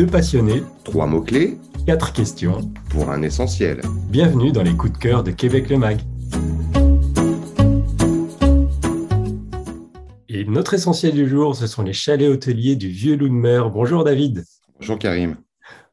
Deux passionnés, Trois mots-clés quatre questions. pour un essentiel. Bienvenue dans les coups de cœur de Québec le Mag. Et notre essentiel du jour, ce sont les chalets hôteliers du Vieux Loup de Mer. Bonjour David. Bonjour Karim.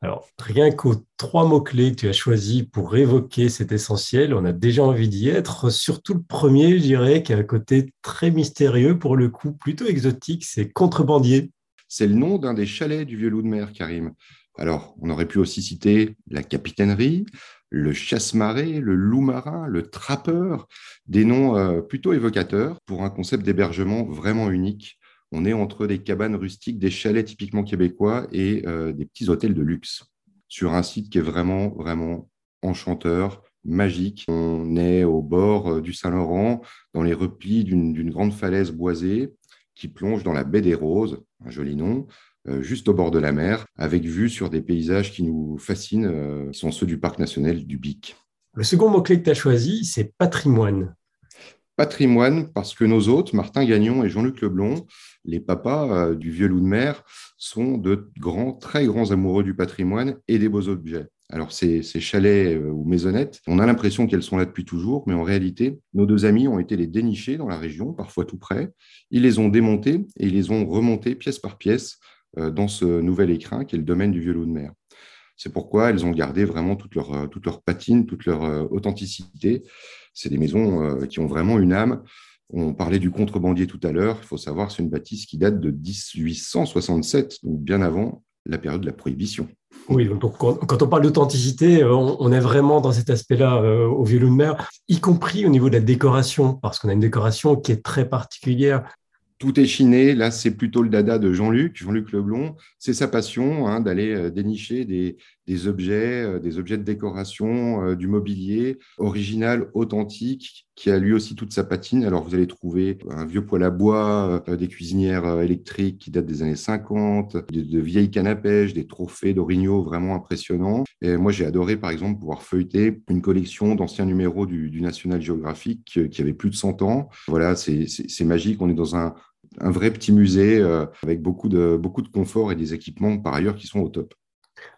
Alors, rien qu'aux trois mots-clés que tu as choisis pour évoquer cet essentiel, on a déjà envie d'y être. Surtout le premier, je dirais, qui a un côté très mystérieux, pour le coup plutôt exotique, c'est contrebandier. C'est le nom d'un des chalets du Vieux Loup de Mer, Karim. Alors, on aurait pu aussi citer la capitainerie, le chasse-marée, le loup marin, le trappeur, des noms euh, plutôt évocateurs pour un concept d'hébergement vraiment unique. On est entre des cabanes rustiques, des chalets typiquement québécois et euh, des petits hôtels de luxe sur un site qui est vraiment, vraiment enchanteur, magique. On est au bord euh, du Saint-Laurent, dans les replis d'une d'une grande falaise boisée qui plonge dans la baie des Roses, un joli nom, euh, juste au bord de la mer, avec vue sur des paysages qui nous fascinent, euh, qui sont ceux du parc national du Bic. Le second mot-clé que tu as choisi, c'est patrimoine. Patrimoine, parce que nos hôtes, Martin Gagnon et Jean-Luc Leblond, les papas euh, du vieux loup de mer, sont de grands, très grands amoureux du patrimoine et des beaux objets. Alors, ces, chalets euh, ou maisonnettes, on a l'impression qu'elles sont là depuis toujours, mais en réalité, nos deux amis ont été les dénicher dans la région, parfois tout près. Ils les ont démontés et ils les ont remontés pièce par pièce euh, dans ce nouvel écrin qui est le domaine du vieux loup de mer. C'est pourquoi elles ont gardé vraiment toute leur, euh, toute leur patine, toute leur authenticité. C'est des maisons qui ont vraiment une âme. On parlait du contrebandier tout à l'heure. Il faut savoir que c'est une bâtisse qui date de 1867, donc bien avant la période de la prohibition. Oui, donc quand, on parle d'authenticité, euh, on, est vraiment dans cet aspect-là euh, au Vieux Loup de Mer, y compris au niveau de la décoration, parce qu'on a une décoration qui est très particulière. Tout est chiné. Là, c'est plutôt le dada de Jean-Luc, Jean-Luc Leblond. C'est sa passion hein, d'aller euh, dénicher des, des objets, euh, des objets de décoration, euh, du mobilier original, authentique, qui a lui aussi toute sa patine. Alors, vous allez trouver un vieux poêle à bois, euh, des cuisinières électriques qui datent des années 50, de, vieilles cannes à pêche, des trophées d'orignaux vraiment impressionnants. Et moi, j'ai adoré, par exemple, pouvoir feuilleter une collection d'anciens numéros du, National Geographic qui avait plus de 100 ans. Voilà, c'est magique. On est dans un, vrai petit musée avec beaucoup de, beaucoup de confort et des équipements par ailleurs qui sont au top.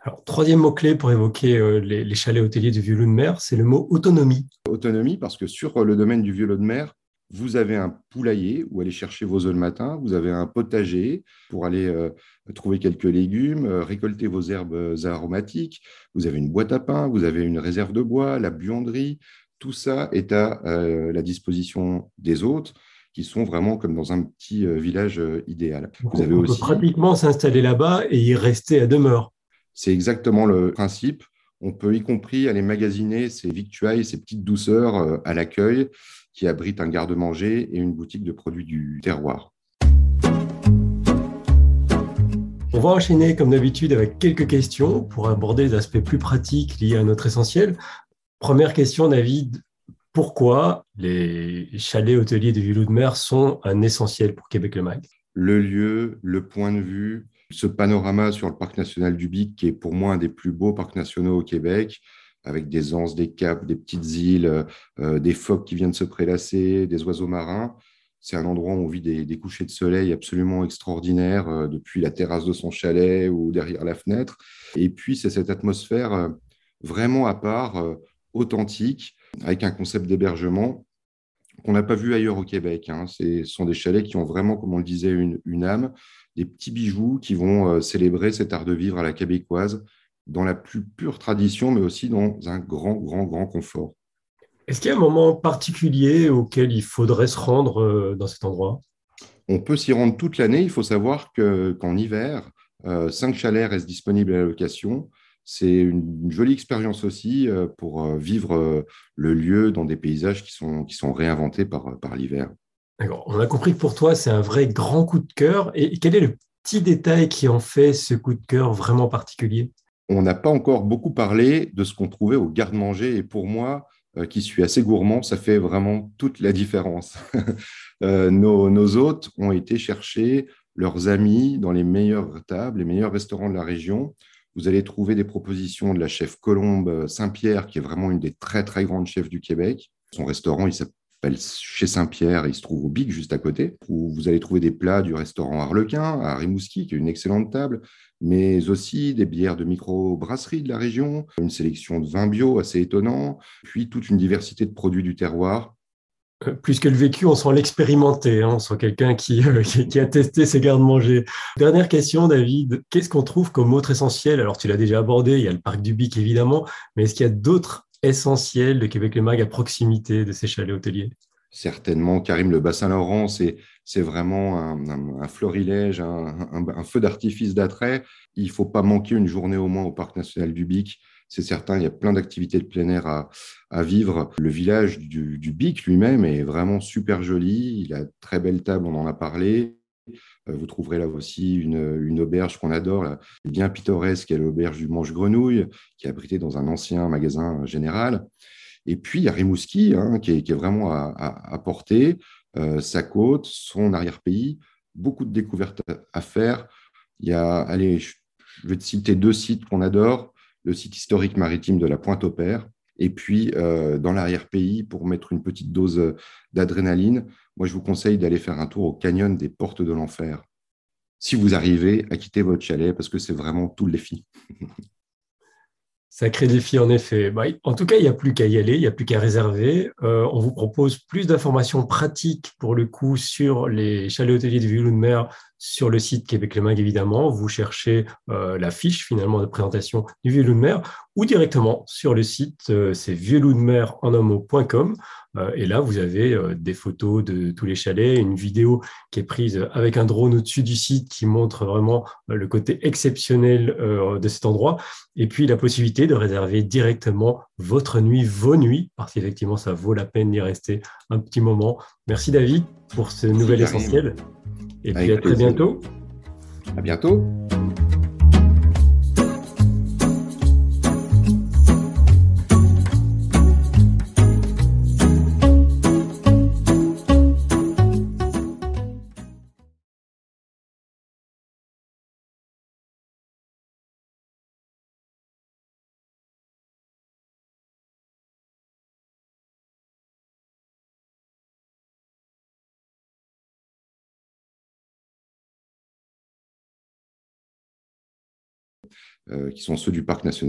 Alors, troisième mot-clé pour évoquer euh, les, les chalets hôteliers du Loup de Mer, c'est le mot autonomie. Autonomie, parce que sur le domaine du vieux lot de mer, vous avez un poulailler où aller chercher vos œufs le matin, vous avez un potager pour aller euh, trouver quelques légumes, euh, récolter vos herbes euh, aromatiques, vous avez une boîte à pain, vous avez une réserve de bois, la buanderie, tout ça est à euh, la disposition des hôtes qui sont vraiment comme dans un petit euh, village euh, idéal. Vous avez on peut aussi- pratiquement s'installer là-bas et y rester à demeure. C'est exactement le principe. On peut y compris aller magasiner ses victuailles, ses petites douceurs euh, à l'accueil qui abritent un garde-manger et une boutique de produits du terroir. On va enchaîner comme d'habitude avec quelques questions pour aborder les aspects plus pratiques liés à notre essentiel. Première question, David. Pourquoi les chalets hôteliers de Vieux Loup de Mer sont un essentiel pour Québec le Mag Le lieu, le point de vue, ce panorama sur le parc national du Bic, qui est pour moi un des plus beaux parcs nationaux au Québec, avec des anses, des caps, des petites îles, euh, des phoques qui viennent se prélasser, des oiseaux marins. C'est un endroit où on vit des, couchers de soleil absolument extraordinaires euh, depuis la terrasse de son chalet ou derrière la fenêtre. Et puis, c'est cette atmosphère euh, vraiment à part, authentique, avec un concept d'hébergement qu'on n'a pas vu ailleurs au Québec. hein. Ce sont des chalets qui ont vraiment, comme on le disait, une âme, des petits bijoux qui vont euh, célébrer cet art de vivre à la québécoise dans la plus pure tradition, mais aussi dans un grand, grand, grand confort. Est-ce qu'il y a un moment particulier auquel il faudrait se rendre euh, dans cet endroit? On peut s'y rendre toute l'année. Il faut savoir que- qu'en hiver, euh, cinq chalets restent disponibles à la location. C'est une, jolie expérience aussi pour vivre le lieu dans des paysages qui sont, qui sont réinventés par, par l'hiver. On a compris que pour toi, c'est un vrai grand coup de cœur. Et quel est le petit détail qui en fait ce coup de cœur vraiment particulier? On n'a pas encore beaucoup parlé de ce qu'on trouvait au garde-manger. Et pour moi, euh, qui suis assez gourmand, ça fait vraiment toute la différence. Euh, nos, nos hôtes ont été chercher leurs amis dans les meilleures tables, les meilleurs restaurants de la région. Vous allez trouver des propositions de la chef Colombe Saint-Pierre, qui est vraiment une des très, très grandes chefs du Québec. Son restaurant, il s'appelle chez Saint-Pierre, il se trouve au Bic juste à côté, où vous allez trouver des plats du restaurant Harlequin à Rimouski, qui est une excellente table, mais aussi des bières de micro-brasserie de la région, une sélection de vins bio assez étonnant, puis toute une diversité de produits du terroir. Euh, plus que le vécu, on sent l'expérimenté, hein, on sent quelqu'un qui, euh, qui, a testé ses gardes-manger. Dernière question, David, qu'est-ce qu'on trouve comme autre essentiel? Alors, tu l'as déjà abordé, il y a le parc du Bic évidemment, mais est-ce qu'il y a d'autres essentiel de Québec le Mag à proximité de ces chalets hôteliers Certainement, Karim, le bassin Laurent, c'est, vraiment un, florilège, un, feu d'artifice d'attrait. Il ne faut pas manquer une journée au moins au Parc national du Bic. C'est certain, il y a plein d'activités de plein air à, vivre. Le village du, du Bic lui-même est vraiment super joli. Il a très belles tables, on en a parlé. Euh, vous trouverez là aussi une, auberge qu'on adore, bien pittoresque, l'auberge du Manche-Grenouille, qui est abritée dans un ancien magasin général. Et puis, il y a Rimouski, hein, qui, est, vraiment à, porter, euh, sa côte, son arrière-pays, beaucoup de découvertes à faire. Il y a, allez, je vais te citer deux sites qu'on adore, le site historique maritime de la Pointe-au-Père, et puis euh, dans l'arrière-pays, pour mettre une petite dose d'adrénaline, moi, je vous conseille d'aller faire un tour au canyon des Portes de l'Enfer. Si vous arrivez à quitter votre chalet, parce que c'est vraiment tout le défi. Sacré défi, en effet. Bah, en tout cas, il n'y a plus qu'à y aller, il n'y a plus qu'à réserver. Euh, on vous propose plus d'informations pratiques pour le coup sur les chalets hôteliers de Violou de Mer sur le site Québec Les Mag, évidemment. Vous cherchez euh, la fiche finalement de présentation du Violou de Mer ou directement sur le site, euh, c'est mer en. Euh, et là, vous avez des photos de tous les chalets, une vidéo qui est prise avec un drone au-dessus du site qui montre vraiment le côté exceptionnel de cet endroit. Et puis la possibilité de réserver directement votre nuit, vos nuits, parce qu'effectivement, ça vaut la peine d'y rester un petit moment. Merci David pour ce nouvel essentiel. Et puis à très bientôt. À bientôt. Qui sont ceux du parc national